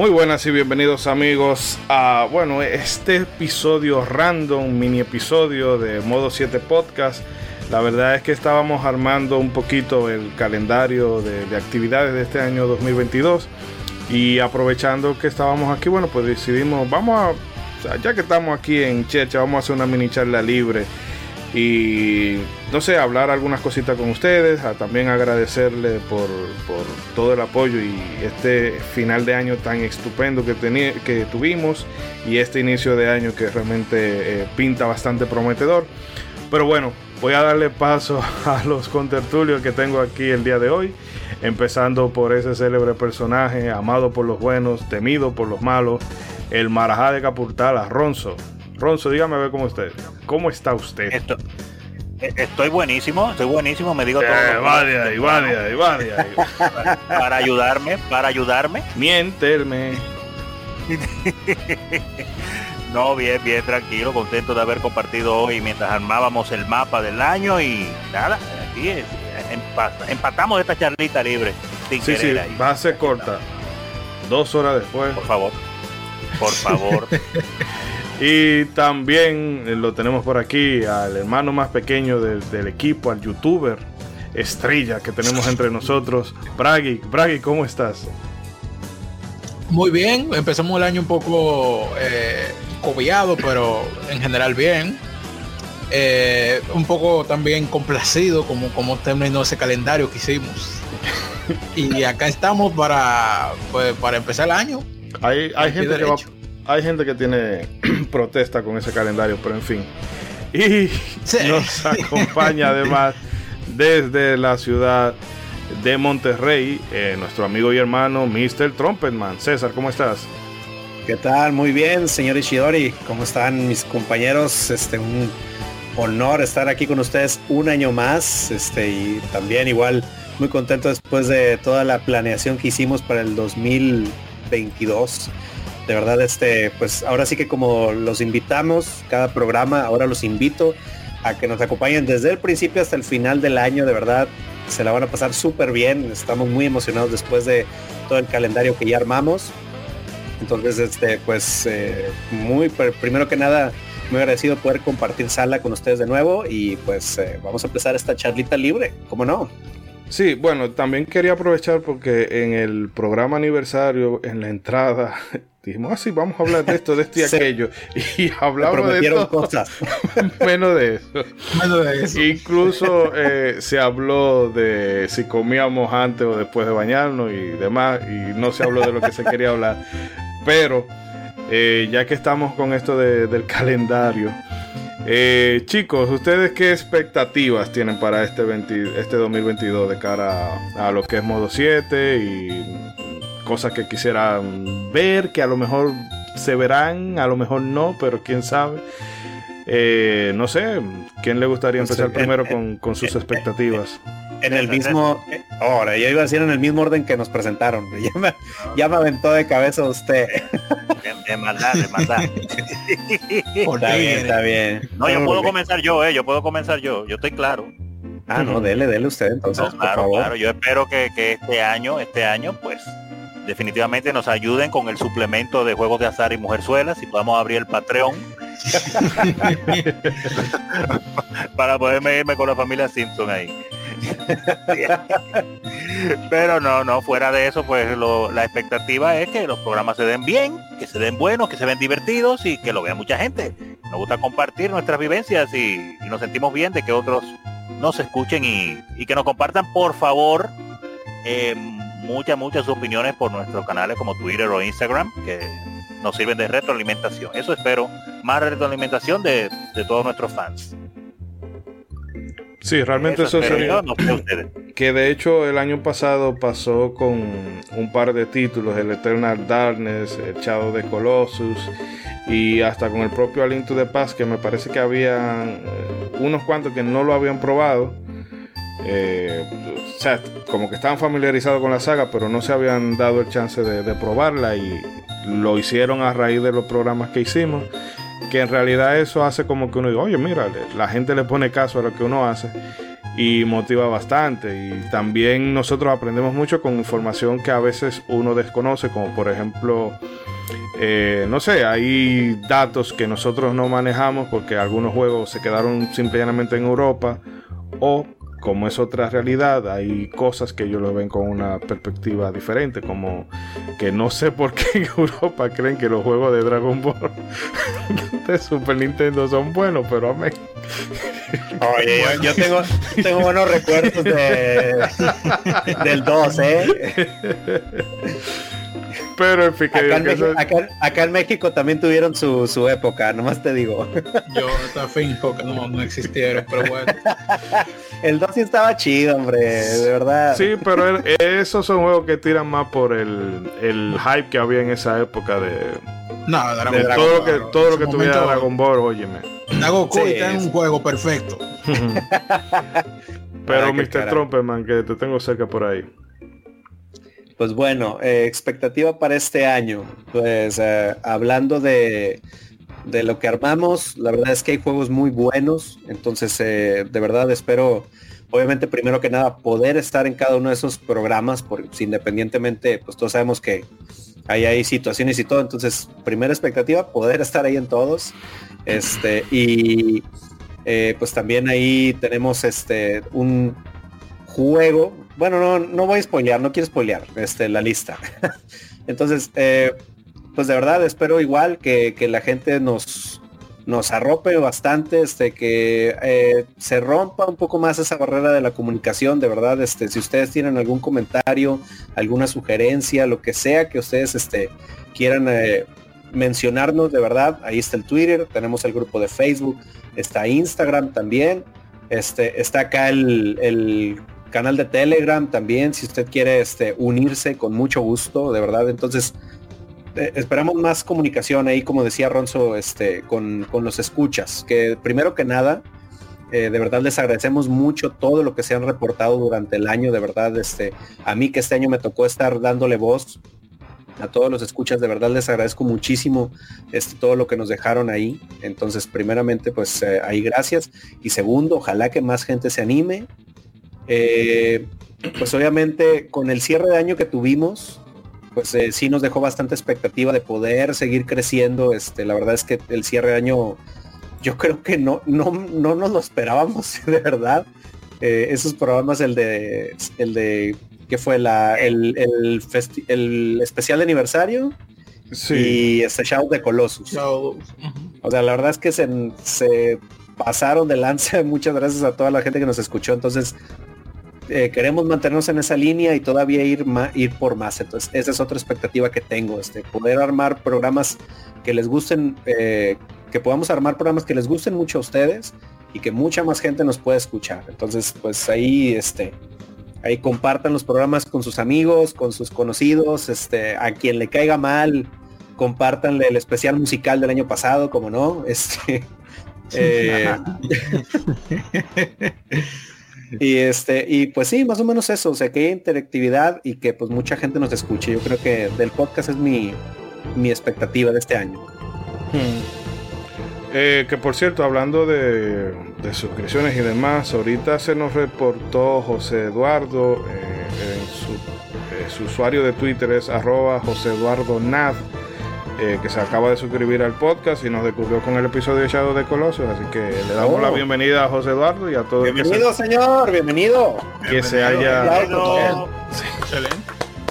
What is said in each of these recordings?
Muy buenas y bienvenidos amigos a, bueno, este episodio random, mini episodio de Modo 7 Podcast. La verdad es que estábamos armando un poquito el calendario de, actividades de este año 2022 y aprovechando que estábamos aquí, bueno, pues decidimos, vamos a, ya que estamos aquí en Checha, vamos a hacer una mini charla libre y no sé, hablar algunas cositas con ustedes, a también agradecerle por, todo el apoyo y este final de año tan estupendo que, que tuvimos y este inicio de año que realmente eh, pinta bastante prometedor. Pero bueno, voy a darle paso a los contertulios que tengo aquí el día de hoy, empezando por ese célebre personaje, amado por los buenos, temido por los malos, el Marajá de Capurtala, Ronzo. Ronzo, dígame a ver cómo usted. ¿Cómo está usted? Eh, estoy buenísimo, estoy buenísimo, me digo todo. Eh, para, para ayudarme, para ayudarme. Mienterme. no, bien, bien, tranquilo, contento de haber compartido hoy mientras armábamos el mapa del año y nada, aquí es, empatamos esta charlita libre. Sin sí, sí, va a ser corta. Dos horas después. Por favor, por favor. Y también eh, lo tenemos por aquí al hermano más pequeño del, equipo, al youtuber estrella que tenemos entre nosotros, Bragi. Bragi, ¿cómo estás? Muy bien, empezamos el año un poco eh, cobiado, pero en general bien. Eh, un poco también complacido como, como terminó ese calendario que hicimos. y acá estamos para, pues, para empezar el año. Hay, hay gente que va, hay gente que tiene protesta con ese calendario, pero en fin. Y nos acompaña además desde la ciudad de Monterrey, eh, nuestro amigo y hermano Mr. Trumpetman. César, ¿cómo estás? ¿Qué tal? Muy bien, señor Ishidori. ¿Cómo están mis compañeros? Este, un honor estar aquí con ustedes un año más. Este, y también igual muy contento después de toda la planeación que hicimos para el 2022 de verdad, este, pues ahora sí que como los invitamos, cada programa, ahora los invito a que nos acompañen desde el principio hasta el final del año, de verdad, se la van a pasar súper bien, estamos muy emocionados después de todo el calendario que ya armamos. Entonces, este, pues, eh, muy, primero que nada, muy agradecido poder compartir sala con ustedes de nuevo y pues eh, vamos a empezar esta charlita libre, ¿cómo no? Sí, bueno, también quería aprovechar porque en el programa aniversario, en la entrada, dijimos, ah, sí, vamos a hablar de esto, de esto y aquello. Y hablamos de todo. cosas. Menos de eso. Menos de eso. Incluso eh, se habló de si comíamos antes o después de bañarnos y demás, y no se habló de lo que se quería hablar. Pero, eh, ya que estamos con esto del calendario, eh, chicos, ¿ustedes qué expectativas tienen para este, este 2022 de cara a, lo que es modo 7 y cosas que quisieran ver, que a lo mejor se verán, a lo mejor no, pero quién sabe? Eh, no sé, ¿quién le gustaría pues, empezar primero con, con sus expectativas? en el mismo. Ahora, yo iba a decir en el mismo orden que nos presentaron. Ya me, ya me aventó de cabeza usted. De, maldad, de maldad. está bien, está bien. No, yo puedo comenzar yo, eh. Yo puedo comenzar yo. Yo estoy claro. Ah, no, dele, dele usted entonces, por favor. Claro, yo espero que, que este año, este año, pues, definitivamente nos ayuden con el suplemento de juegos de azar y mujerzuelas y podamos abrir el Patreon para poderme irme con la familia Simpson ahí. Pero no, no, fuera de eso, pues la expectativa es que los programas se den bien, que se den buenos, que se ven divertidos y que lo vea mucha gente. Nos gusta compartir nuestras vivencias y, nos sentimos bien de que otros nos escuchen y, que nos compartan, por favor, eh, muchas, muchas opiniones por nuestros canales como Twitter o Instagram, que nos sirven de retroalimentación. Eso espero, más retroalimentación de, de todos nuestros fans. Sí, realmente eso, sería. que de hecho el año pasado pasó con un par de títulos: el Eternal Darkness, el Shadow de Colossus y hasta con el propio Aliento de Paz, que me parece que había eh, unos cuantos que no lo habían probado. Eh, como que estaban familiarizados con la saga, pero no se habían dado el chance de, de probarla y lo hicieron a raíz de los programas que hicimos que en realidad eso hace como que uno diga, oye, mira, la gente le pone caso a lo que uno hace. y motiva bastante. Y también nosotros aprendemos mucho con información que a veces uno desconoce, como por ejemplo, eh, no sé, hay datos que nosotros no manejamos porque algunos juegos se quedaron simplemente en Europa o como es otra realidad, hay cosas que ellos lo ven con una perspectiva diferente, como que no sé por qué en Europa creen que los juegos de Dragon Ball de Super Nintendo son buenos, pero a mí... Oye, yo, tengo, tengo, buenos recuerdos de, del 2, ¿eh? Pero en fin, acá, en México, acá, en México también tuvieron su, su época, nomás te digo. Yo finco que no, no existieron, pero bueno. el 2 sí estaba chido, hombre, de verdad. Sí, pero esos son juegos que tiran más por el, el hype que había en esa época de... No, de todo, lo que, todo lo que tuviera Dragon Ball, óyeme. Goku sí, está en un juego perfecto. pero Mr. Tromperman, que te tengo cerca por ahí. Pues bueno, eh, expectativa para este año. Pues eh, hablando de, de, lo que armamos, la verdad es que hay juegos muy buenos. Entonces, eh, de verdad espero, obviamente, primero que nada, poder estar en cada uno de esos programas, porque pues, independientemente, pues todos sabemos que ahí hay situaciones y todo. Entonces, primera expectativa, poder estar ahí en todos. Este, y pues también ahí tenemos este un juego bueno, no, no voy a spoilear, no quiero spoilear este, la lista. Entonces, eh, pues de verdad espero igual que, la gente nos, nos arrope bastante, este, que eh, se rompa un poco más esa barrera de la comunicación, de verdad, este, si ustedes tienen algún comentario, alguna sugerencia, lo que sea que ustedes este, quieran eh, mencionarnos, de verdad, ahí está el Twitter, tenemos el grupo de Facebook, está Instagram también, este, está acá el canal de Telegram también, si usted quiere este, unirse con mucho gusto, de verdad. Entonces, eh, esperamos más comunicación ahí, como decía Ronzo, este, con, los escuchas. Que primero que nada, eh, de verdad les agradecemos mucho todo lo que se han reportado durante el año, de verdad, este, a mí que este año me tocó estar dándole voz a todos los escuchas, de verdad les agradezco muchísimo este, todo lo que nos dejaron ahí. Entonces, primeramente, pues eh, ahí gracias. Y segundo, ojalá que más gente se anime, eh, pues obviamente con el cierre de año que tuvimos, pues eh, sí nos dejó bastante expectativa de poder seguir creciendo. Este, la verdad es que el cierre de año, yo creo que no, no, no nos lo esperábamos, de verdad. Eh, esos programas, el de, el de, que fue la, el, el, especial de aniversario y este Shadow de Colossus. O sea, la verdad es que se, se pasaron de lanza. Muchas gracias a toda la gente que nos escuchó. Entonces, eh, queremos mantenernos en esa línea y todavía ir, ir por más. Entonces, esa es otra expectativa que tengo, este, poder armar programas que les gusten, eh, que podamos armar programas que les gusten mucho a ustedes y que mucha más gente nos pueda escuchar. Entonces, pues ahí, este, ahí compartan los programas con sus amigos, con sus conocidos, este, a quien le caiga mal, compártanle el especial musical del año pasado, como no, este. Eh, y este, y pues sí, más o menos eso, o sea, que hay interactividad y que pues mucha gente nos escuche. Yo creo que del podcast es mi, mi expectativa de este año. Hmm. Eh, que por cierto, hablando de, suscripciones y demás, ahorita se nos reportó José Eduardo, eh, en su, eh, su, usuario de Twitter es arroba José Eduardo Nad eh, que se acaba de suscribir al podcast y nos descubrió con el episodio de Shadow de Colossus. Así que le damos la oh. bienvenida a José Eduardo y a todos. Bienvenido, señor, bienvenido. Que se haya.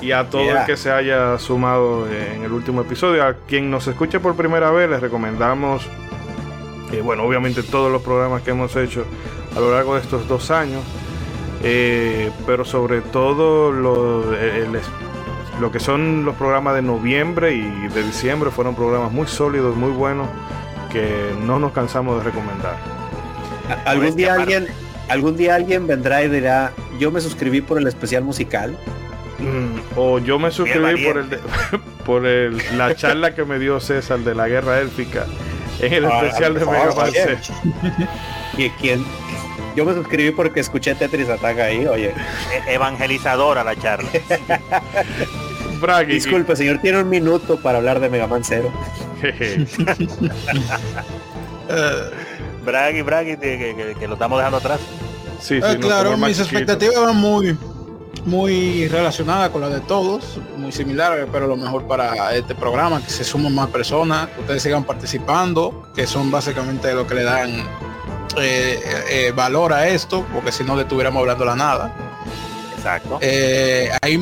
Y a todo el que se haya sumado en el último episodio. A quien nos escuche por primera vez, les recomendamos, eh, bueno, obviamente todos los programas que hemos hecho a lo largo de estos dos años. Eh, pero sobre todo lo, el, lo que son los programas de noviembre y de diciembre fueron programas muy sólidos, muy buenos, que no nos cansamos de recomendar. Algún día alguien, algún día alguien vendrá y dirá, yo me suscribí por el especial musical. Mm, o yo me suscribí por el por el, la charla que me dio César de la guerra élfica en el ah, especial de Mega Man ¿Y quién? Yo me suscribí porque escuché Tetris Attack ahí, oye. E-, evangelizadora la charla. Disculpe, señor, tiene un minuto para hablar de Mega Man Zero. Bragi, Bragi, que, que, lo estamos dejando atrás. Sí, Eh, sí, no, claro, mis chiquito. expectativas van muy, muy relacionadas con las de todos, muy similares, pero lo mejor para este programa, que se sumen más personas, que ustedes sigan participando, que son básicamente lo que le dan eh, eh, valor a esto, porque si no le estuviéramos hablando la nada. Exacto. Eh, hay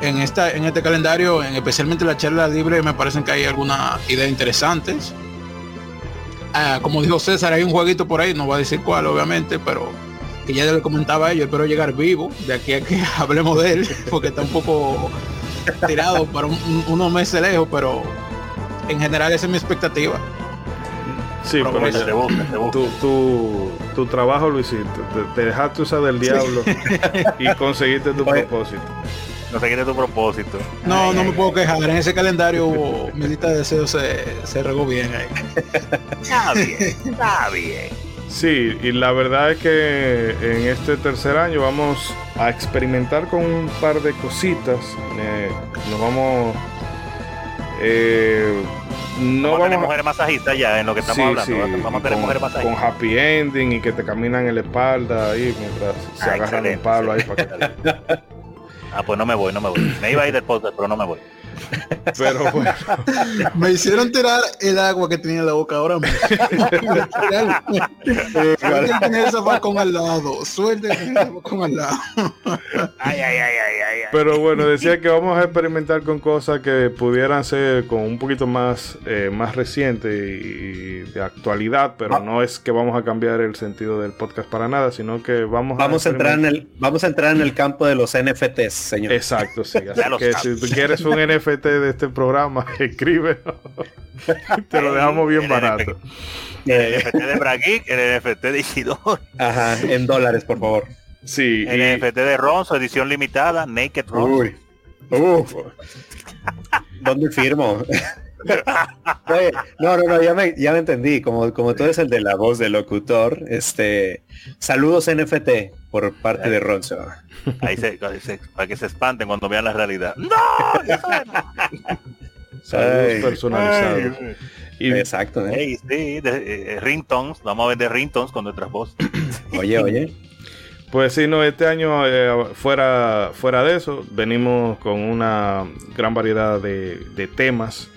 en esta en este calendario, en especialmente la charla libre, me parecen que hay algunas ideas interesantes. Ah, como dijo César, hay un jueguito por ahí, no voy a decir cuál, obviamente, pero que ya le comentaba ellos, espero llegar vivo de aquí a que hablemos de él, porque está un poco tirado para un- un- unos meses lejos, pero en general esa es mi expectativa. Sí, pero tu, tu, tu trabajo lo hiciste. Te, te dejaste usar del diablo y conseguiste tu Oye. propósito. Es tu propósito. No, Ay, no ay, me puedo quejar, en ese calendario mi lista de deseos se, se regó bien ahí. Está bien, está bien. Sí, y la verdad es que en este tercer año vamos a experimentar con un par de cositas. Eh, nos vamos... eh, no vamos a tener mujeres masajistas ya en lo que estamos Sí, hablando. sí, ¿verdad? Vamos a tener con, mujeres con masajistas. happy ending y que te caminan en la espalda ahí mientras se Ah, agarran un excelente, palo ahí para que... Ah, pues no me voy, no me voy. Me iba a ir del podcast, pero no me voy. Pero bueno, Me hicieron tirar el agua que tenía en la boca ahora mismo. El tener esa facón al lado. Suerte el facón al lado. Ay, ay, ay, ay, ay, ay. pero bueno, decía que vamos a experimentar con cosas que pudieran ser con un poquito más, eh, más reciente y de actualidad, pero Ah. no es que vamos a cambiar el sentido del podcast para nada, sino que vamos, Vamos a entrar en el, vamos a entrar en el campo de los NFTs, señor. Exacto, sí. Así Ya lo que si tú quieres un NFT de este programa, escribe. Te lo dejamos bien El barato. El Eh, NFT de Brageek, el NFT de Isidor, ajá, en dólares, por favor. Sí, el y, NFT de Ronzo, edición limitada, Naked Ronzo. Uy. Uf. ¿Dónde firmo? Oye, no, no, no, ya me, ya me entendí. Como, como tú eres el de la voz del locutor, este saludos NFT por parte de Ronzo. Ahí se, se- para que se espanten cuando vean la realidad. ¡No! saludos personalizados. Y, Exacto, ¿eh? Ey, sí, de, eh, ringtones, vamos a vender ringtones con nuestras voces. Oye, oye. Pues sí, no, este año eh, fuera, fuera de eso, venimos con una gran variedad de, de temas.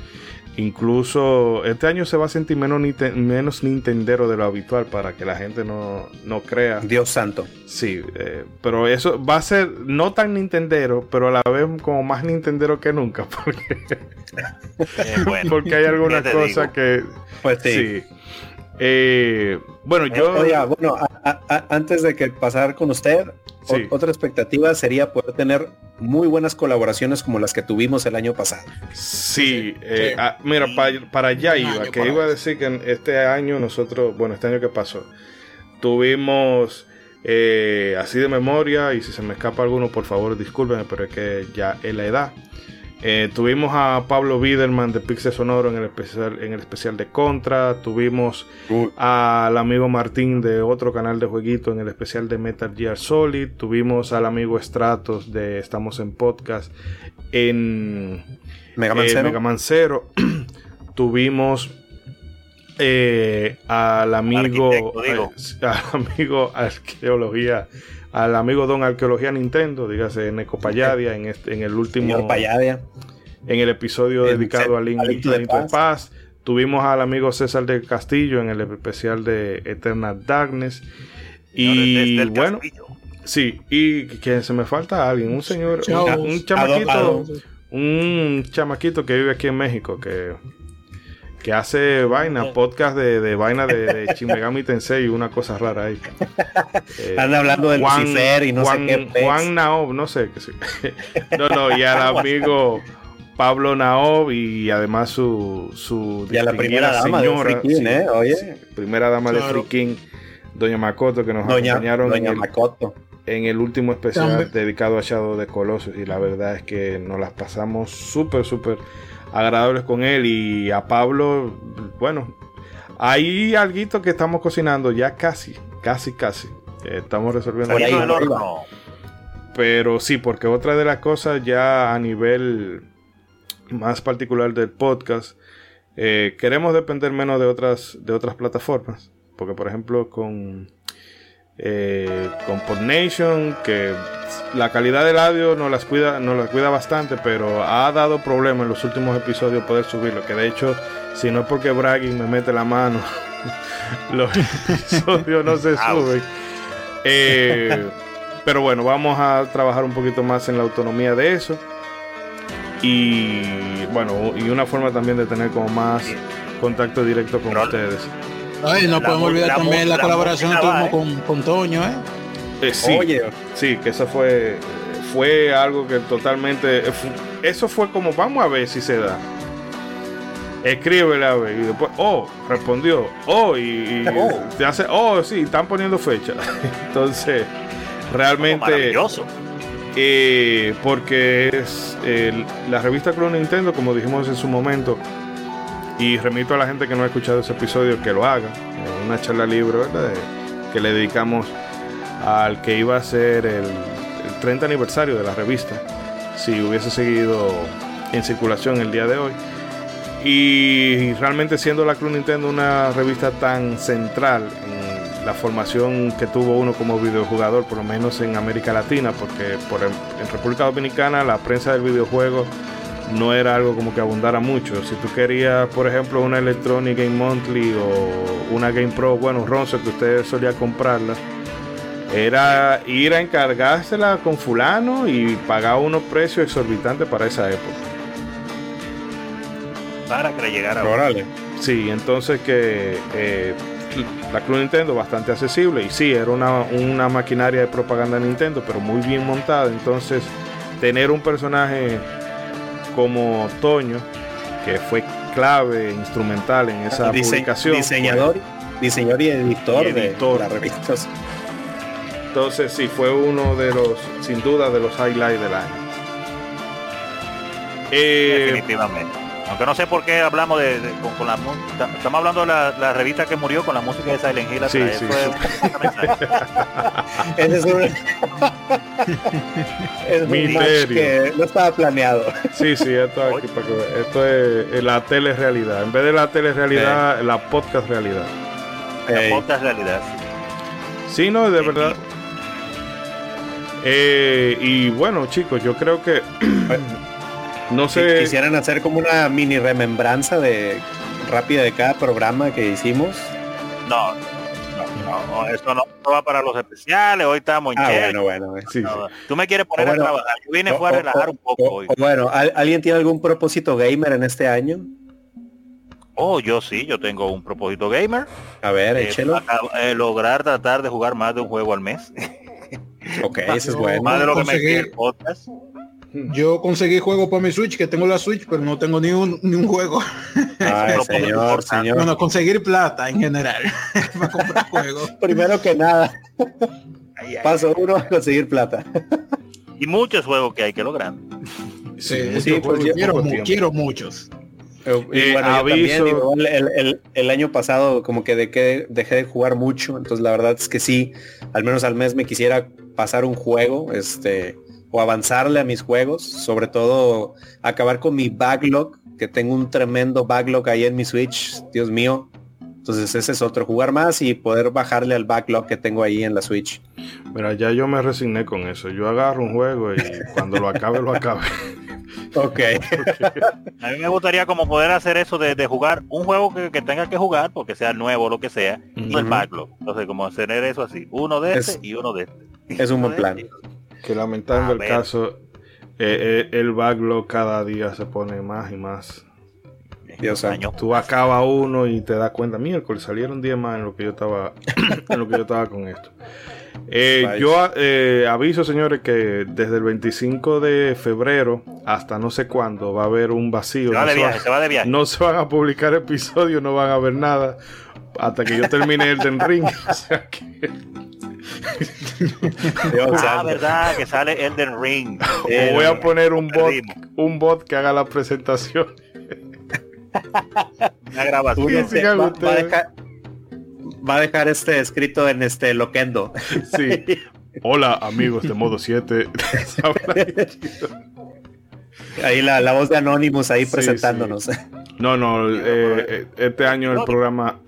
Incluso este año se va a sentir menos, menos nintendero de lo habitual para que la gente no, no crea. Dios santo. Sí, eh, pero eso va a ser no tan nintendero, pero a la vez como más nintendero que nunca, porque, Eh, bueno, porque hay algunas ¿qué te cosas digo? que... Pues sí. Sí. Eh, bueno, yo... Eh, Oiga, bueno, a- a- a- antes de que pasar con usted, Sí. otra expectativa sería poder tener muy buenas colaboraciones como las que tuvimos el año pasado. Sí, Sí, eh, sí. ah, mira, pa- para allá iba, que para iba a decir que en este año nosotros, bueno, este año que pasó, tuvimos eh, así de memoria, y si se me escapa alguno, por favor, discúlpenme, pero es que ya es la edad. Eh, tuvimos a Pablo Biderman de Pixel Sonoro en el especial, en el especial de Contra. Tuvimos al amigo Martín de otro canal de jueguito en el especial de Metal Gear Solid. Tuvimos al amigo Stratos de Estamos en Podcast en Mega Man eh, Zero. Mega Man Zero. Tuvimos eh, al amigo al amigo arqueología al amigo Don Arqueología Nintendo, dígase Neko Payadia en este en el último Señor Payadia. en el episodio El dedicado a Link, Alito de Paz. Paz. Tuvimos al amigo César del Castillo en el especial de Eternal Darkness. Y bueno, castillo. sí, y que se me falta alguien, un señor, un, un chamaquito, un chamaquito que vive aquí en México, que, que hace vaina, podcast de, de vaina de, de Shin Megami Tensei y una cosa rara ahí. Eh, Anda hablando de Lucifer y no Juan, sé qué. Juan Naob, no sé qué sé. No, no, y al amigo Pablo Naob y además su, su Y a la primera dama de señora, Free King, sí, ¿eh? Oye. sí, primera dama de Claro. Free King, Doña Makoto, que nos Doña, acompañaron en Doña el, Makoto. en el último especial También. dedicado a Shadow de Colossus y la verdad es que nos las pasamos súper, súper agradables con él y a Pablo, bueno, hay algo que estamos cocinando ya casi, casi, casi. Estamos resolviendo ahí, horno. pero sí, porque otra de las cosas ya a nivel más particular del podcast, eh, queremos depender menos de otras, de otras plataformas. Porque, por ejemplo, con eh, con PodNation, que la calidad del audio no las cuida, no las cuida bastante, pero ha dado problemas en los últimos episodios poder subirlo. Que de hecho, si no es porque Bragging me mete la mano, los episodios no se suben. Eh, pero bueno, vamos a trabajar un poquito más en la autonomía de eso. Y bueno, y una forma también de tener como más contacto directo con ustedes. Ay, no podemos olvidar también la, colaboración que tuvimos con, con, Toño, ¿eh? ¿eh? sí, sí, que eso fue, fue algo que totalmente. Eso fue como, vamos a ver si se da. Escríbele a ver. Y después, oh, respondió. Oh, y, oh. te hace, oh, sí, están poniendo fecha. Entonces, realmente. Maravilloso. Eh, porque es la revista Club Nintendo, como dijimos en su momento, y remito a la gente que no ha escuchado ese episodio que lo haga. Una charla libre que le dedicamos al que iba a ser el, 30 aniversario de la revista. Si hubiese seguido en circulación el día de hoy. Y realmente siendo la Club Nintendo una revista tan central en la formación que tuvo uno como videojugador, por lo menos en América Latina, porque por, en República Dominicana la prensa del videojuego no era algo como que abundara mucho. Si tú querías, por ejemplo, una Electronic Game Monthly o una Game Pro, bueno, Ronzo, que usted solía comprarla, era ir a encargársela con fulano y pagar unos precios exorbitantes para esa época. Para que le llegara. Órale. Sí, entonces que eh, la Club Nintendo bastante accesible y sí, era una, una maquinaria de propaganda de Nintendo, pero muy bien montada. Entonces, tener un personaje como Toño, que fue clave, instrumental en esa publicación. Diseñador, diseñador y editor, de las revistas. Entonces sí, fue uno de los, sin duda, de los highlights del año. Eh, Definitivamente. Aunque no sé por qué hablamos de, con, la estamos hablando de la, revista que murió con la música de Silent Hill. Sí, sí, Ese es un, es que no estaba planeado. Sí, sí, esto, aquí para que, esto es la tele realidad. En vez de la tele realidad, la podcast realidad. La podcast realidad. Sí, no, de verdad. Eh, y bueno, chicos, yo creo que no sé. quisieran hacer como una mini remembranza de rápida de cada programa que hicimos. No, no, no, eso no, va para los especiales, hoy estamos en ah, bueno, bueno, sí, Tú me quieres poner a trabajar, yo vine fue a relajar un poco hoy. Bueno, ¿alguien tiene algún propósito gamer en este año? Oh, yo sí, yo tengo un propósito gamer. A ver, eh, échelo. Eh, lograr tratar de jugar más de un juego al mes. ok, eso es bueno. Más de lo que me el podcast. Yo conseguí juego para mi Switch, que tengo la Switch, pero no tengo ni un, ni un juego. Ay, señor, señor. Bueno, conseguir plata en general para comprar juegos. Primero que nada. Paso uno, conseguir plata. y muchos juegos que hay que lograr. Sí, sí, pues quiero, quiero, muchos. Eh, y bueno, yo también, el, el, el, año pasado como que de que dejé de jugar mucho, entonces la verdad es que sí, al menos al mes me quisiera pasar un juego, este, o avanzarle a mis juegos, sobre todo acabar con mi backlog, que tengo un tremendo backlog ahí en mi Switch, Dios mío. Entonces ese es otro, jugar más y poder bajarle al backlog que tengo ahí en la Switch. Mira, ya yo me resigné con eso. Yo agarro un juego y cuando lo acabe, lo acabe. ok. A mí me gustaría como poder hacer eso de, jugar un juego que, tenga que jugar, porque sea nuevo o lo que sea, y el backlog. Entonces como tener eso así, uno de este y uno de este. Es un buen plan. Que lamentando el caso, eh, eh, el backlog cada día se pone más y más. Dios año. Tú acabas uno y te das cuenta, miércoles salieron 10 más en lo que yo estaba en lo que yo estaba con esto. Eh, yo aviso, señores, que desde el 25 de febrero hasta no sé cuándo va a haber un vacío. Se va, no, de viaje, se, va de viaje. no se van a publicar episodios, no van a ver nada hasta que yo termine el Ring. o sea que ah, verdad, que sale Elden Ring. voy a poner un bot, un bot que haga la presentación. La grabación. Va, a dejar, este escrito en este Loquendo. Sí. Hola amigos de modo 7. ahí la, la, voz de Anonymous ahí presentándonos. No, no, eh, este año el programa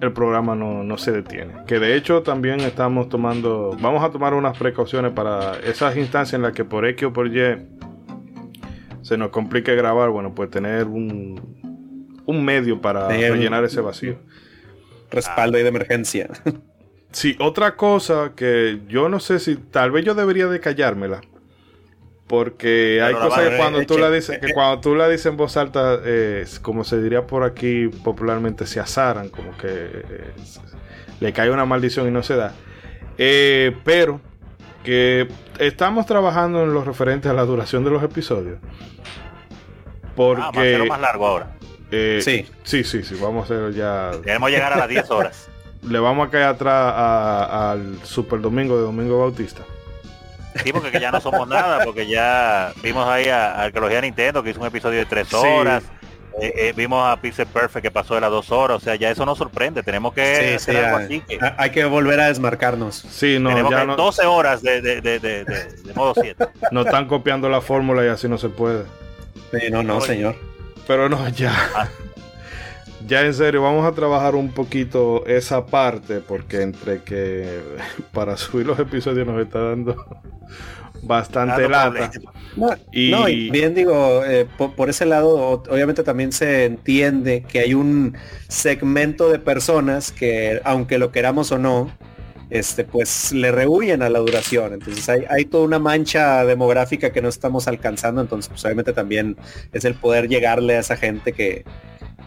el programa no, no, se detiene. Que de hecho también estamos tomando, vamos a tomar unas precauciones para esas instancias en las que por X o por Y se nos complique grabar, bueno, pues tener un, un medio para rellenar ese vacío. Respaldo y de emergencia. Sí, otra cosa que yo no sé si tal vez yo debería de callármela. Porque hay cosas que cuando tú la dices, que cuando tú la dices en voz alta, eh, como se diría por aquí popularmente, se azaran, como que eh, le cae una maldición y no se da. Eh, pero que estamos trabajando en lo referente a la duración de los episodios. Porque. Ah, más largo ahora. sí. Sí, sí, sí. Vamos a hacer ya. Queremos llegar a las 10 horas. Le vamos a caer atrás al Super Domingo de Domingo Bautista. Sí, porque ya no somos nada, porque ya vimos ahí a, Arqueología Nintendo que hizo un episodio de tres horas. Eh, eh, vimos a Pixel Perfect que pasó de las dos horas, o sea, ya eso nos sorprende, tenemos que hacer algo así hay que volver a desmarcarnos. Sí, no, tenemos ya 12 horas de, de, de, de, modo 7. Nos están copiando la fórmula y así no se puede. Sí, no, no, señor. Pero no, ya. Ah. Ya en serio, vamos a trabajar un poquito esa parte, porque entre que para subir los episodios nos está dando bastante lata. y... bien digo, eh, por, ese lado, obviamente también se entiende que hay un segmento de personas que, aunque lo queramos o no, este, pues le rehuyen a la duración. Entonces hay, hay, toda una mancha demográfica que no estamos alcanzando. Entonces, pues obviamente también es el poder llegarle a esa gente que,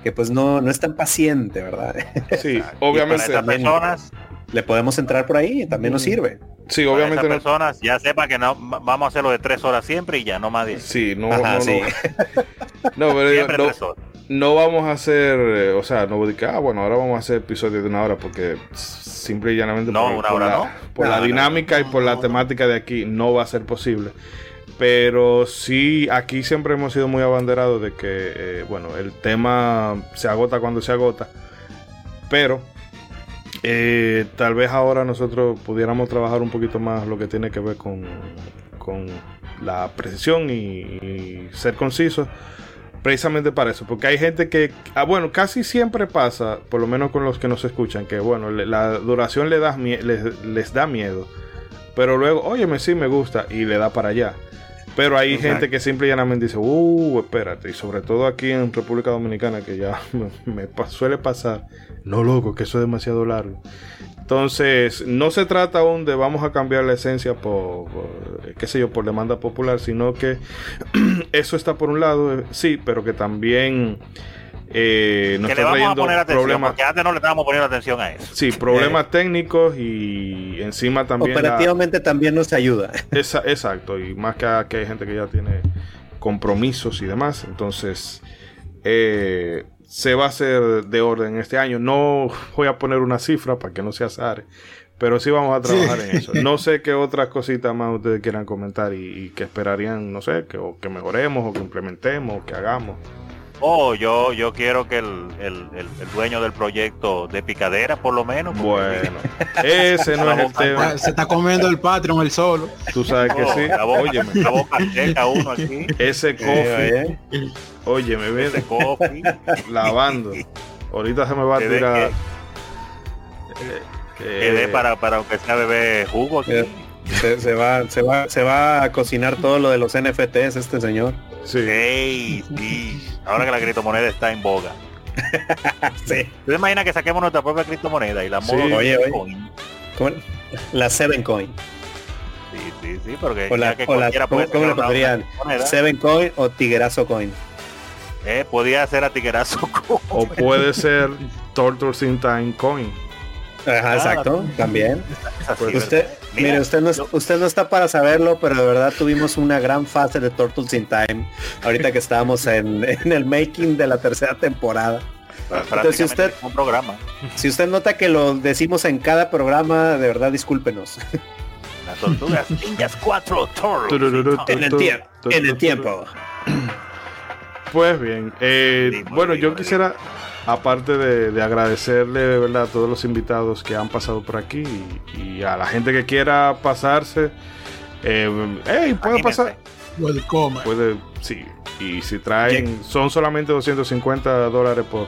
que pues no, no es tan paciente, ¿verdad? Sí, obviamente. personas le podemos entrar por ahí, también nos sirve. Sí, obviamente. No... personas ya sepa que no vamos a hacerlo de tres horas siempre y ya, no más de. Sí, no, no, no. pero no, vamos a hacer, eh, o sea, no decir, ah, bueno, ahora vamos a hacer episodios de una hora porque simple y llanamente no, una hora, la, no. por la dinámica y por la temática de aquí no va a ser posible. Pero sí, aquí siempre hemos sido muy abanderados de que, eh, bueno, el tema se agota cuando se agota. Pero eh, tal vez ahora nosotros pudiéramos trabajar un poquito más lo que tiene que ver con, con la precisión y, ser concisos. Precisamente para eso, porque hay gente que, ah, bueno, casi siempre pasa, por lo menos con los que nos escuchan, que bueno, la duración le da, les da miedo, pero luego, óyeme, sí me gusta y le da para allá. Pero hay gente que simple y llanamente dice, uh, espérate. Y sobre todo aquí en República Dominicana, que ya me, suele pasar, no loco, que eso es demasiado largo. Entonces, no se trata aún de vamos a cambiar la esencia por, qué sé yo, por demanda popular, sino que eso está por un lado, eh, sí, pero que también eh, que le vamos a poner atención, problemas, porque antes no le estábamos poniendo atención a eso. Sí, problemas eh. técnicos y encima también. Operativamente también nos ayuda. Esa, exacto, y más que, que, hay gente que ya tiene compromisos y demás, entonces eh, se va a hacer de orden este año. No voy a poner una cifra para que no se azare, pero sí vamos a trabajar en eso. No sé qué otras cositas más ustedes quieran comentar y, que esperarían, no sé, que, o que mejoremos o que implementemos o que hagamos. Oh, yo, yo quiero que el, el, el, dueño del proyecto de picadera, por lo menos. Bueno, ese no es el tema. Se está comiendo el Patreon el solo. Tú sabes que sí. La boca, óyeme. La boca checa uno aquí. Ese coffee. Óyeme, ve. Ese coffee. Lavando. Ahorita se me va a tirar. Que, dé para, para aunque sea beber jugo aquí. Se, se, va, se, va, se va a cocinar todo lo de los NFTs este señor. Sí. Ahora que la criptomoneda está en boga. sí. ¿Tú te imaginas que saquemos nuestra propia criptomoneda y la modo oye, coin? La Seven Coin. Sí, sí, sí, porque o la, que ¿cómo, le pondrían? Seven Coin o Tiguerazo Coin. Eh, podía ser a Tiguerazo Coin. O puede ser Turtles in Time Coin. Ajá, exacto, también. usted, mire, usted no, usted no está para saberlo, pero de verdad tuvimos una gran fase de Turtles in Time. Ahorita que estábamos en, el making de la tercera temporada. Entonces, si usted, un programa. si usted nota que lo decimos en cada programa, de verdad discúlpenos. Las tortugas ninjas 4 en el tiempo. En el tiempo. Pues bien, eh, bueno, yo quisiera aparte de, agradecerle ¿verdad? a todos los invitados que han pasado por aquí y, a la gente que quiera pasarse, eh, puede pasar. Puede, sí. Y si traen, son solamente 250 dólares por,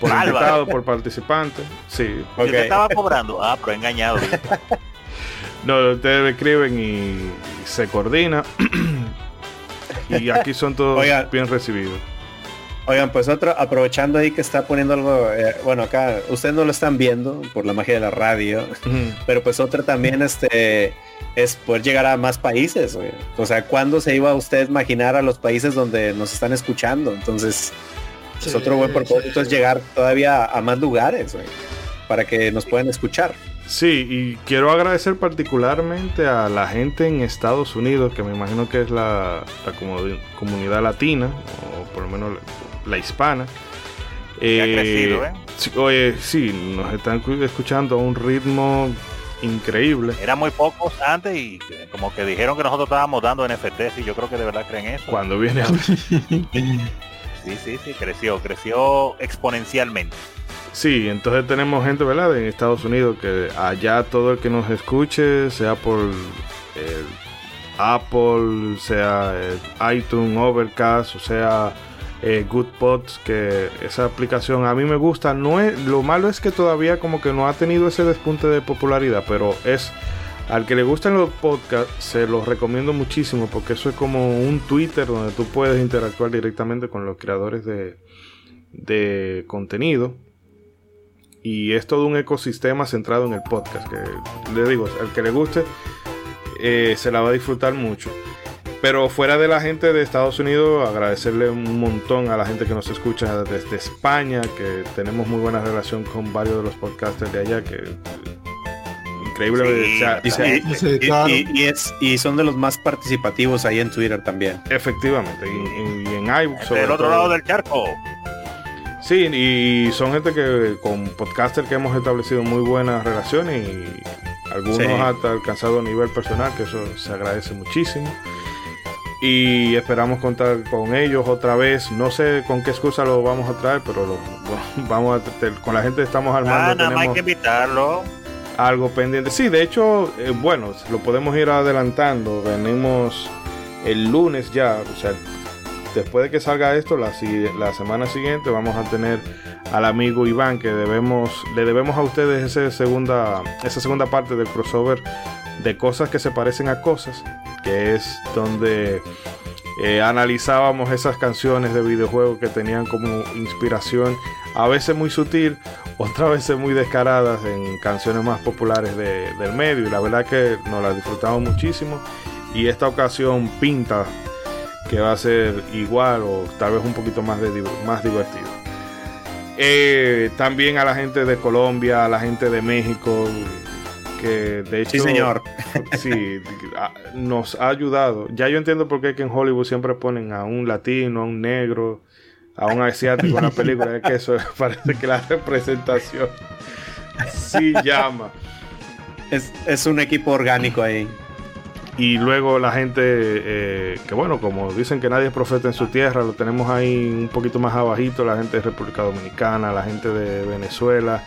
por invitado, por participante. Sí. Y Ok. usted estaba cobrando. Ah, pero engañado. No, ustedes me escriben y se coordina. y aquí son todos bien recibidos. Oigan, pues otro, aprovechando ahí que está poniendo algo, eh, bueno, acá ustedes no lo están viendo por la magia de la radio, pero pues otra también este es poder llegar a más países, güey. O sea, ¿cuándo se iba usted a imaginar a los países donde nos están escuchando? Entonces, pues Sí, otro buen propósito sí. es llegar todavía a más lugares, güey, para que nos puedan escuchar. Sí, y quiero agradecer particularmente a la gente en Estados Unidos, que me imagino que es la, la comunidad latina, o por lo menos la, hispana. Ha Eh, crecido, ¿eh? sí, oye, sí, nos están cu- escuchando a un ritmo increíble. Eran muy pocos antes y como que dijeron que nosotros estábamos dando NFTs y yo creo que de verdad creen eso. Cuando viene a... Sí, sí, sí, creció, creció exponencialmente. Sí, entonces tenemos gente, ¿verdad? En Estados Unidos que allá todo el que nos escuche, sea por eh, Apple, sea eh, iTunes, Overcast, o sea eh, Good que esa aplicación a mí me gusta. No es, lo malo es que todavía como que no ha tenido ese despunte de popularidad, pero es al que le gusten los podcasts, se los recomiendo muchísimo porque eso es como un Twitter donde tú puedes interactuar directamente con los creadores de, de contenido. Y es todo un ecosistema centrado en el podcast. Que le digo, al que le guste, eh, se la va a disfrutar mucho. Pero fuera de la gente de Estados Unidos, agradecerle un montón a la gente que nos escucha desde España, que tenemos muy buena relación con varios de los podcasters de allá, que increíble. Y, son de los más participativos ahí en Twitter también. efectivamente, y, y en iBooks. Del otro todo. lado del charco. Sí, y son gente que con podcaster que hemos establecido muy buenas relaciones y algunos Sí. hasta alcanzado a nivel personal, que eso se agradece muchísimo. Y esperamos contar con ellos otra vez. No sé con qué excusa lo vamos a traer, pero lo, vamos a con la gente estamos Ah, armando. nada más hay que invitarlo. algo pendiente. Sí, de hecho, eh, bueno, lo podemos ir adelantando. Venimos el lunes ya, o sea, después de que salga esto, la, la semana siguiente vamos a tener al amigo Iván que debemos, le debemos a ustedes ese segunda, esa segunda parte del crossover de cosas que se parecen a cosas, que es donde eh, analizábamos esas canciones de videojuegos que tenían como inspiración, a veces muy sutil, otras veces muy descaradas en canciones más populares de- del medio. Y la verdad que nos las disfrutamos muchísimo. Y esta ocasión pinta que va a ser igual o tal vez un poquito más, de, más divertido. Eh, también a la gente de Colombia, a la gente de México, que de hecho Sí, señor. sí, nos ha ayudado. Ya yo entiendo por qué que en Hollywood siempre ponen a un latino, a un negro, a un asiático en la película. Es que eso parece que la representación sí llama. Es, es un equipo orgánico ahí. Y luego la gente, eh, que bueno, como dicen que nadie es profeta en su tierra, lo tenemos ahí un poquito más abajito, la gente de República Dominicana, la gente de Venezuela,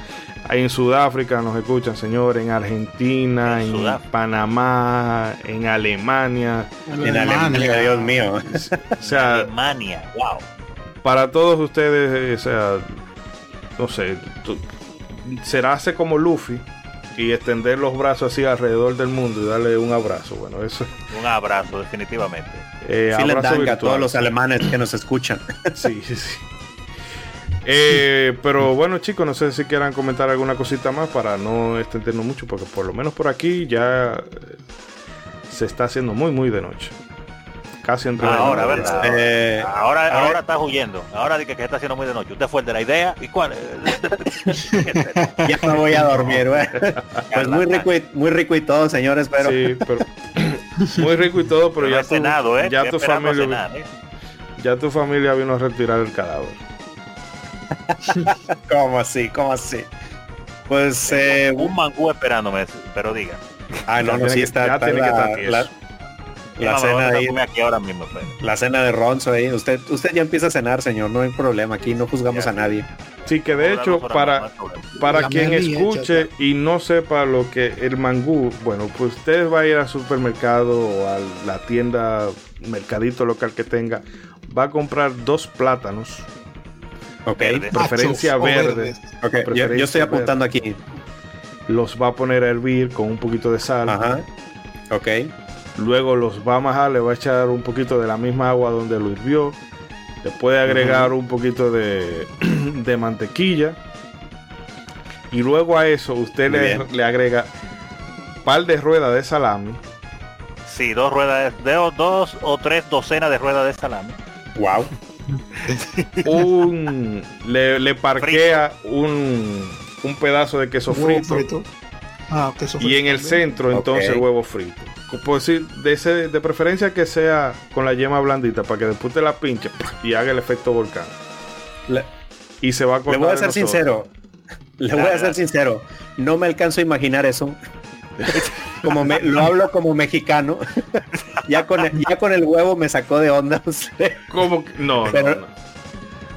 ahí en Sudáfrica nos escuchan, señor, en Argentina, En. Panamá, en Alemania. En Alemania, Dios mío. O sea, Alemania, wow. para todos ustedes, eh, o sea, no sé, tú- será hacer como Luffy y extender los brazos así alrededor del mundo y darle un abrazo. Bueno, eso Un abrazo, definitivamente. eh, Sí le abrazo dan a todos los alemanes que nos escuchan. Sí, sí, sí. Eh, pero bueno chicos, no sé si quieran comentar alguna cosita más para no extendernos mucho, porque por lo menos por aquí ya eh, se está haciendo muy, muy de noche. Casi entre Ah, ahora, ¿verdad? Eh, Ahora, a ver. ahora estás huyendo. Ahora di que, que está haciendo muy de noche. Usted fue el de la idea. ¿Y cuál? ya me voy a dormir, güey. Pues muy rico y, muy rico y todo, señores, pero Sí, pero muy rico y todo, pero, ya, tu, cenado, ¿eh? ya tu familia, cenar, ¿eh? ya tu familia vino a retirar el cadáver. ¿cómo así? ¿Cómo así? Pues eh, Un mangú esperándome, pero diga. ah, no, no, sí que- está, ya está tiene que la, estar tieso. la, la voy cena ahí, aquí ahora mismo. pues. la cena de Ronzo ahí. Usted, usted ya empieza a cenar, señor, no hay problema. Aquí no juzgamos Ya, a nadie. Sí, que de hecho, para, para La quien escuche y no sepa lo que el mangú, bueno, pues usted va a ir al supermercado o a la tienda, mercadito local que tenga, va a comprar dos plátanos Ok. Verde. preferencia verde. verdes. Ok, yo- yo, Preferencia estoy apuntando aquí. Los va a poner a hervir con un poquito de sal. Ajá. Ok. Luego los va a majar, le va a echar un poquito de la misma agua donde lo hirvió. Le puede agregar un poquito de, de mantequilla. Y luego a eso usted le, le agrega par de ruedas de salami. Sí, dos ruedas, de, de- dos o tres docenas de ruedas de salami. Wow. Un, le, le parquea un, un pedazo de queso Huevo frito. frito. Ah, queso Y frito en el centro entonces huevo frito. Por decir, de, ese, de preferencia que sea con la yema blandita para que después te la pinche y haga el efecto volcán. Le, Y se va a le voy a ser sincero. Le voy a ser sincero. No me alcanzo a imaginar eso. Como me, lo hablo como mexicano. ya, con el, ya con el huevo me sacó de onda usted. ¿Cómo que- No, no, Pero- no. No,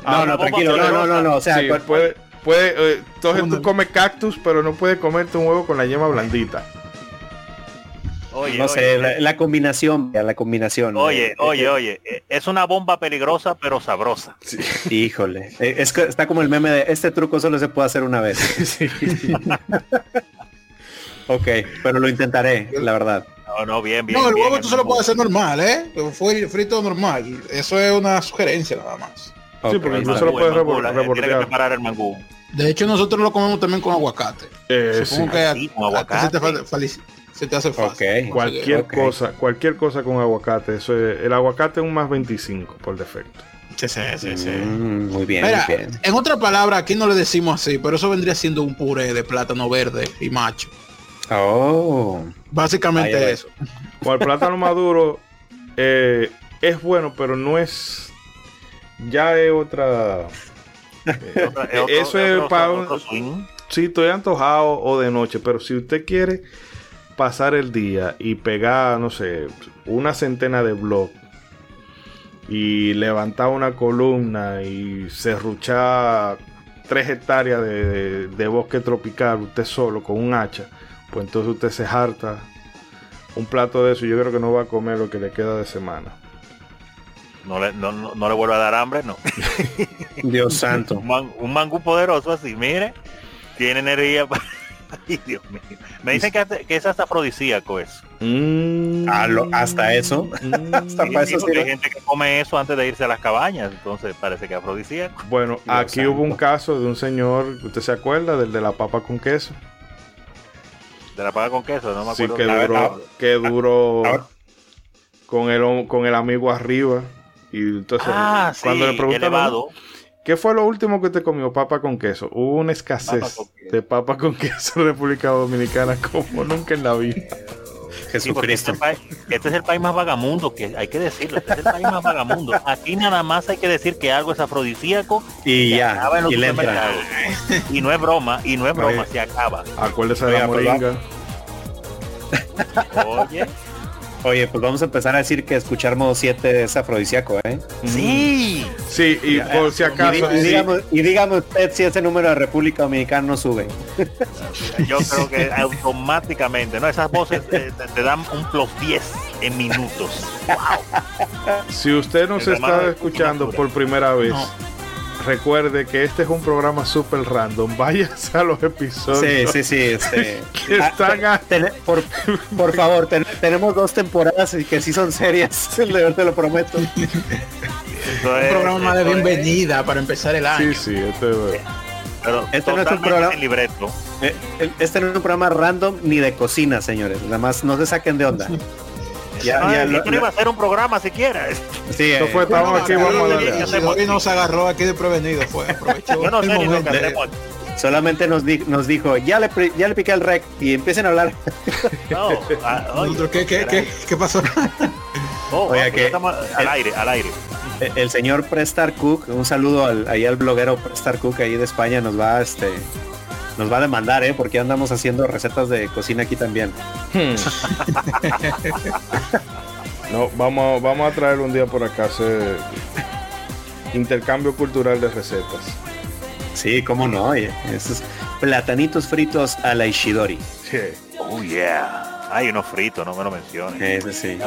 Ah, no, ¿cómo tranquilo. No, no, no, no. O sea, Sí, con- puede, puede, eh, entonces tú comes cactus, pero no puedes comerte un huevo con la yema blandita. Oye, no oye, sé, la, la combinación, ya, la combinación. Oye, Eh, oye, eh, oye, eh, es una bomba peligrosa pero sabrosa. Híjole. Eh, Es que está como el meme de este truco solo se puede hacer una vez. Sí. Ok, pero lo intentaré, la verdad. No, no, bien, bien. No, el bien, huevo tú se lo puedes hacer normal, ¿eh? Fue frito normal. Eso es una sugerencia nada más. Sí, Ok, porque incluso está lo puedes mangú, que preparar el mangú. De hecho, nosotros lo comemos también con aguacate. Eh, sí. Supongo que a- Sí, con a ti se te, aguacate. se te hace fácil. Ok. Cualquier Ok. cosa, cualquier cosa con aguacate. Eso es- el aguacate es un más 25 por defecto. Sí, sí, sí, sí. Mm, muy bien, Mira, muy bien. en otra palabra, aquí no le decimos así, pero eso vendría siendo un puré de plátano verde y macho. Oh, Básicamente eso. Con el plátano maduro eh, es bueno, pero no es. Ya es otra. Otro- Eh, eso es otro- pa' otro un-. Sí, estoy antojado o de noche, pero si usted quiere pasar el día y pegar, no sé, una centena de blogs y levantar una columna y serruchar tres hectáreas de, de- de bosque tropical usted solo con un hacha, pues entonces usted se harta un plato de eso y yo creo que no va a comer lo que le queda de semana. No le, no, no, no le vuelve a dar hambre, no. Dios santo. Un, man- un mangú poderoso así, mire. Tiene energía para... Ay, Dios mío. Me dicen que, que es hasta afrodisíaco eso. Mm, Ah, lo- hasta eso. mm. Hasta Sí, para eso hay gente que come eso antes de irse a las cabañas, entonces parece que es afrodisíaco. Bueno, Dios aquí santo. hubo un caso de un señor, ¿usted se acuerda? Del de la papa con queso. De la paga con queso, no me Sí, acuerdo. que ahora- que duró con el con el amigo arriba. Y entonces ah, sí, cuando le preguntaron elevado. ¿qué fue lo último que te comió papa con queso? Hubo una escasez Papa de papa con queso en República Dominicana como nunca en la vida. Sí, porque Jesucristo. este, país- este es el país más vagamundo, que hay que decirlo, este es el país más vagamundo. Aquí nada más hay que decir que algo es afrodisíaco Y se ya, acaba en los y le entra. supermercados. Y no es broma, y no es broma, Oye. se acaba. Acuérdese de la moringa. Oye, Oye, pues vamos a empezar a decir que escuchar modo 7 es afrodisíaco, ¿eh? sí. Sí, y por si acaso, y sí, dígame, y dígame usted si ese número de República Dominicana no sube. Yo creo que automáticamente, ¿no? Esas voces eh, te, te dan un plus 10 en minutos. si usted nos está escuchando por primera vez, No. Recuerde que este es un programa super random. Váyase a los Sí, episodios sí, sí. Este, que Ah, están a- ten- por, por favor, ten- tenemos dos temporadas y que sí son serias, de verdad te lo prometo. Un programa de es- bienvenida para empezar el año. Sí, sí, este es- Pero Este no es un programa- libreto. Eh, Este no es un programa random ni de cocina, señores. Nada más no se saquen de onda. Ya, no, ya lo- iba a hacer un programa siquiera. Sí, Esto eh, fue- estamos aquí, vamos a hacemos hoy nos agarró aquí de prevenido, fue. Aprovechó Yo no sé ni lo que momento. hacemos. solamente nos, di- nos dijo, ya le, ya le piqué el rec y empiecen a hablar. No, ah, oye, Nosotros, ¿Qué, qué, qué, qué pasó? Oh, Oiga, ah, pues que- estamos al el- aire, al aire. El señor Prestar Cook, un saludo al, ahí al bloguero Prestar Cook ahí de España, nos va este nos va a demandar, ¿eh? Porque andamos haciendo recetas de cocina aquí también. Hmm. no, vamos, vamos a traer un día por acá hacer intercambio cultural de recetas. Sí, cómo no, oye. Esos platanitos fritos a la Ishidori. Sí. Oh, yeah. Hay unos fritos, no me lo menciones. Ese sí.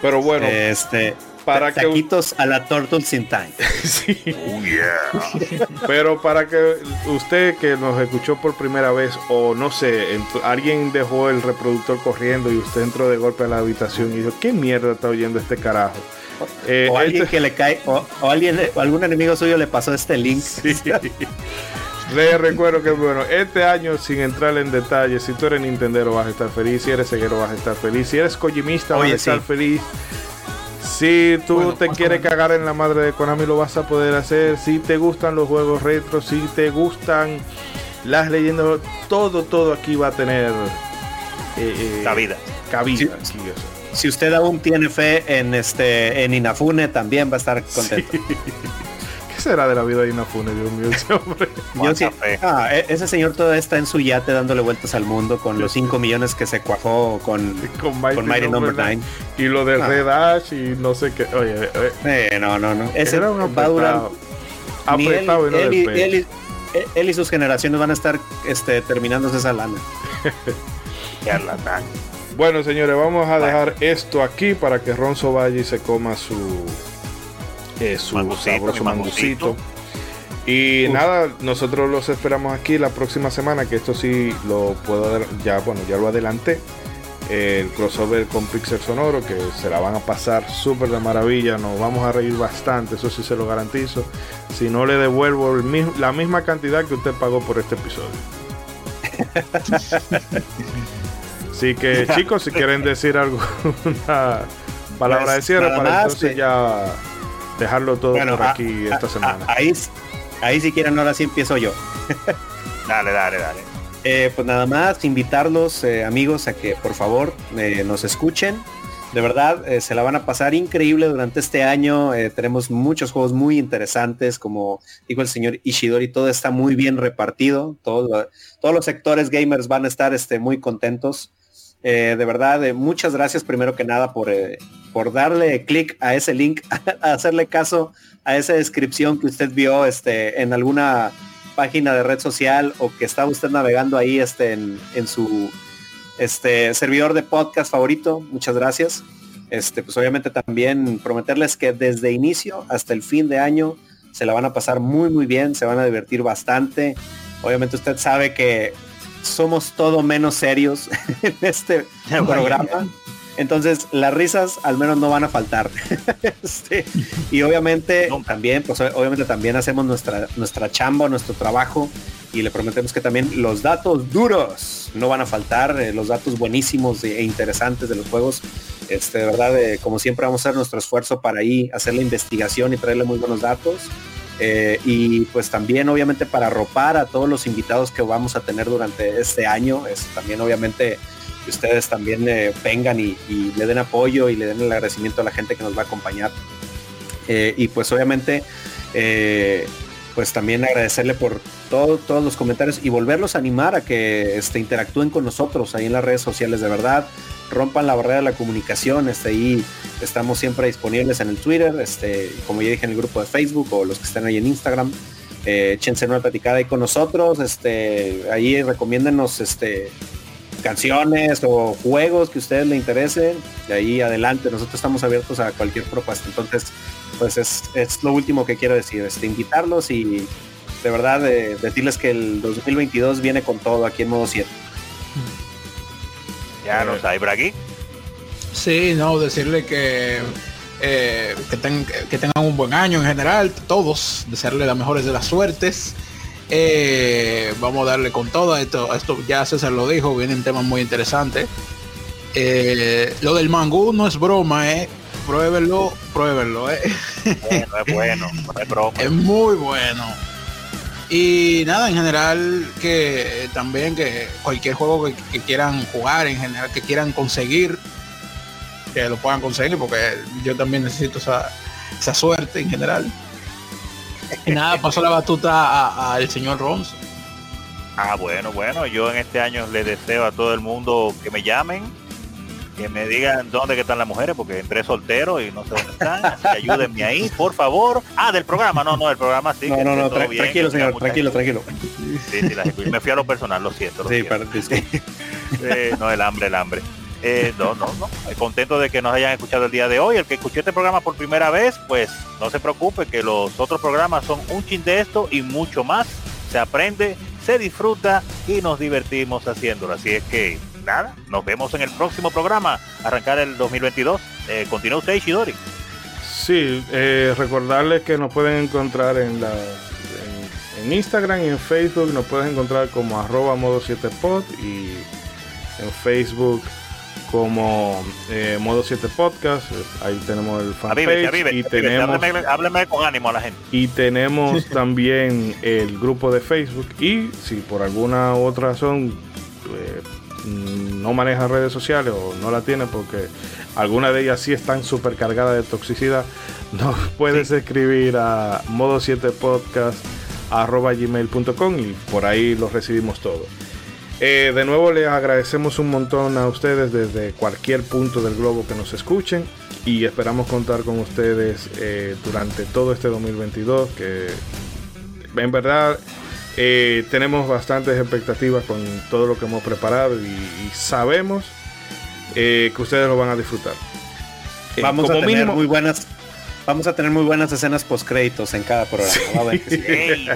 Pero bueno, Este, para que Taquitos a la Turtles in Time. sí. Oh, yeah. Pero para que usted que nos escuchó por primera vez o no sé, alguien dejó el reproductor corriendo y usted entró de golpe a la habitación y dijo, ¿qué mierda está oyendo este carajo? Eh, o alguien este- que le cae, o, o alguien, o algún enemigo suyo le pasó este link. Sí. Les recuerdo que bueno, este año sin entrar en detalles, si tú eres Nintendero vas a estar feliz, si eres ceguero vas a estar feliz, si eres Kojimista vas Oye, a estar sí. feliz. Si tú Bueno, te quieres cagar en la madre de Konami lo vas a poder hacer. Si te gustan los juegos retro, si te gustan las leyendas, todo, todo aquí va a tener eh, eh, Cabida. cabida. Sí. aquí, o sea. Si usted aún tiene fe en este en Inafune, también va a estar contento. ¿Qué será de la vida de Inafune, Dios mío, ese hombre? Yo sí- fe. ah, e- ese señor todavía está en su yate dándole vueltas al mundo con los 5 millones que se cuajó con, Con Mighty, con Mighty Number 9. Y lo de Ah. Red Ash y no sé qué. Oye, eh, Eh, no, no, no. Ese era un apretado. ni él, Apretado y no él y- él y- él y sus generaciones van a estar este, terminándose esa lana. Bueno, señores, vamos a Bueno. dejar esto aquí para que Ronzo vaya y se coma su, eh, su Mangucito, sabroso mi mangucito. mangucito. Y Uf. nada, nosotros los esperamos aquí la próxima semana, que esto sí lo puedo ya, bueno, ya lo adelanté. El crossover con Pixel Sonoro, que se la van a pasar súper de maravilla, nos vamos a reír bastante, eso sí se lo garantizo. Si no le devuelvo el mis- la misma cantidad que usted pagó por este episodio. Así que chicos, si quieren decir alguna palabra Pues, de cierre para entonces eh. ya dejarlo todo Bueno, por aquí a- esta a- semana. ahí, ahí si quieren, ahora sí empiezo yo. Dale, dale, dale. Eh, pues nada más invitarlos, eh, amigos, a que por favor eh, nos escuchen. De verdad, se la van a pasar increíble durante este año. Tenemos muchos juegos muy interesantes, como dijo el señor Ishidori, todo está muy bien repartido. Todo- todos los sectores gamers van a estar este, muy contentos. Eh, de verdad, eh, muchas gracias primero que nada por, eh, por darle clic a ese link, a hacerle caso a esa descripción que usted vio este, en alguna página de red social o que está usted navegando ahí este, en, en su este, servidor de podcast favorito. Muchas gracias. Este, pues obviamente también prometerles que desde inicio hasta el fin de año se la van a pasar muy muy bien, se van a divertir bastante. Obviamente usted sabe que somos todo menos serios en este programa. Entonces las risas al menos no van a faltar. Este, y obviamente también, pues obviamente también hacemos nuestra, nuestra chamba, nuestro trabajo y le prometemos que también los datos duros no van a faltar, eh, los datos buenísimos e interesantes de los juegos. Este, de verdad, eh, como siempre vamos a hacer nuestro esfuerzo para ahí hacer la investigación y traerle muy buenos datos. Eh, y pues también obviamente para arropar a todos los invitados que vamos a tener durante este año, es también obviamente que ustedes también eh, vengan y, y le den apoyo y le den el agradecimiento a la gente que nos va a acompañar. Eh, y pues obviamente pues también agradecerle por todo- todos los comentarios y volverlos a animar a que este, interactúen con nosotros ahí en las redes sociales de verdad, rompan la barrera de la comunicación, este, ahí estamos siempre disponibles en el Twitter, este, como ya dije en el grupo de Facebook o los que están ahí en Instagram, eh, échense una platicada ahí con nosotros, este, ahí recomiéndenos este, canciones o juegos que a ustedes les interesen, de ahí adelante, nosotros estamos abiertos a cualquier propuesta, entonces pues es, es lo último que quiero decir, este, invitarlos y de verdad eh, decirles que el 2022 viene con todo aquí en modo 7. Ya lo sabes, por aquí. Sí, no, decirle que, eh, que, ten- que tengan un buen año en general, todos, desearle las mejores de las suertes. Eh, vamos a darle con todo esto, esto ya César lo dijo, vienen temas muy interesantes. Eh, lo del mangú no es broma, eh. Pruébenlo, pruébenlo, eh. Bueno, es bueno, no es broma. Es muy bueno. Y nada, en general que eh, también que cualquier juego que, que quieran jugar, en general que quieran conseguir, que lo puedan conseguir, porque yo también necesito esa, esa suerte en general. Y nada, paso la batuta al señor Ronzo. Ah, bueno, bueno, yo en este año le deseo a todo el mundo que me llamen, que me digan dónde que están las mujeres, porque entré soltero y no sé dónde están, así que ayúdenme ahí, por favor. Ah, del programa, no, no, del programa sí. no, que no, no, todo tra- bien, tranquilo señor, tranquilo, gente. tranquilo. Sí, sí, me fui a lo personal, lo siento. lo Sí, siento. para- disculpe. Eh, no, el hambre, el hambre. Eh, no, no, no. Contento de que nos hayan escuchado el día de hoy. El que escuchó este programa por primera vez, pues no se preocupe que los otros programas son un chin de esto y mucho más. Se aprende, se disfruta y nos divertimos haciéndolo. Así es que nada, nos vemos en el próximo programa. Arrancar el 2022. Eh, continúa usted, Ishidori. Sí, eh, recordarles que nos pueden encontrar en Instagram y en Facebook. Nos pueden encontrar como arroba modo 7pod y en Facebook como eh, Modo 7 Podcast. Ahí tenemos el fanpage. Avívete, avívete, y tenemos, hábleme con ánimo a la gente. y tenemos también el grupo de Facebook. Y si por alguna u otra razón eh, no maneja redes sociales o no la tiene porque alguna de ellas sí están súper cargadas de toxicidad, nos puedes escribir a modo 7 podcast arroba gmail.com y por ahí los recibimos todos. Eh, de nuevo les agradecemos un montón a ustedes desde cualquier punto del globo que nos escuchen y esperamos contar con ustedes eh, durante todo este 2022 que en verdad eh, tenemos bastantes expectativas con todo lo que hemos preparado y, y sabemos eh, que ustedes lo van a disfrutar. Eh, Vamos a tener mínimo- muy buenas vamos a tener muy buenas escenas post créditos en cada programa. Va a ver que sí. Ey,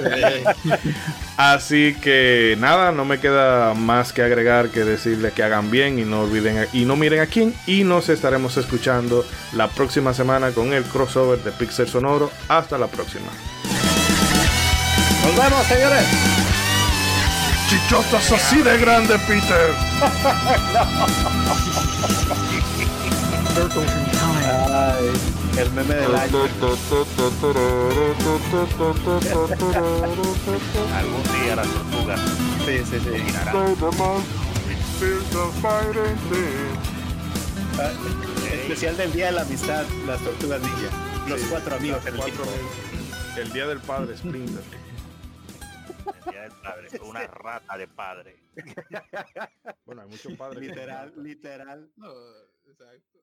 Así que nada, no me queda más que agregar que decirles que hagan bien y no olviden y no miren a quién. Y nos estaremos escuchando la próxima semana con el crossover de Pixel Sonoro. Hasta la próxima. Nos vemos, señores. Chichotas así de grande, Peter. Circles in time. Ay, el meme del año. Algún día las tortugas Sí, sí, sí. dominarán. Ah, Especial del Día de la Amistad, las tortugas ninja. Los cuatro amigos el Cuatro. El día del padre, Splinter. El día del padre, Una rata de padre. Bueno, hay muchos padres. Literal, literal. No, exacto.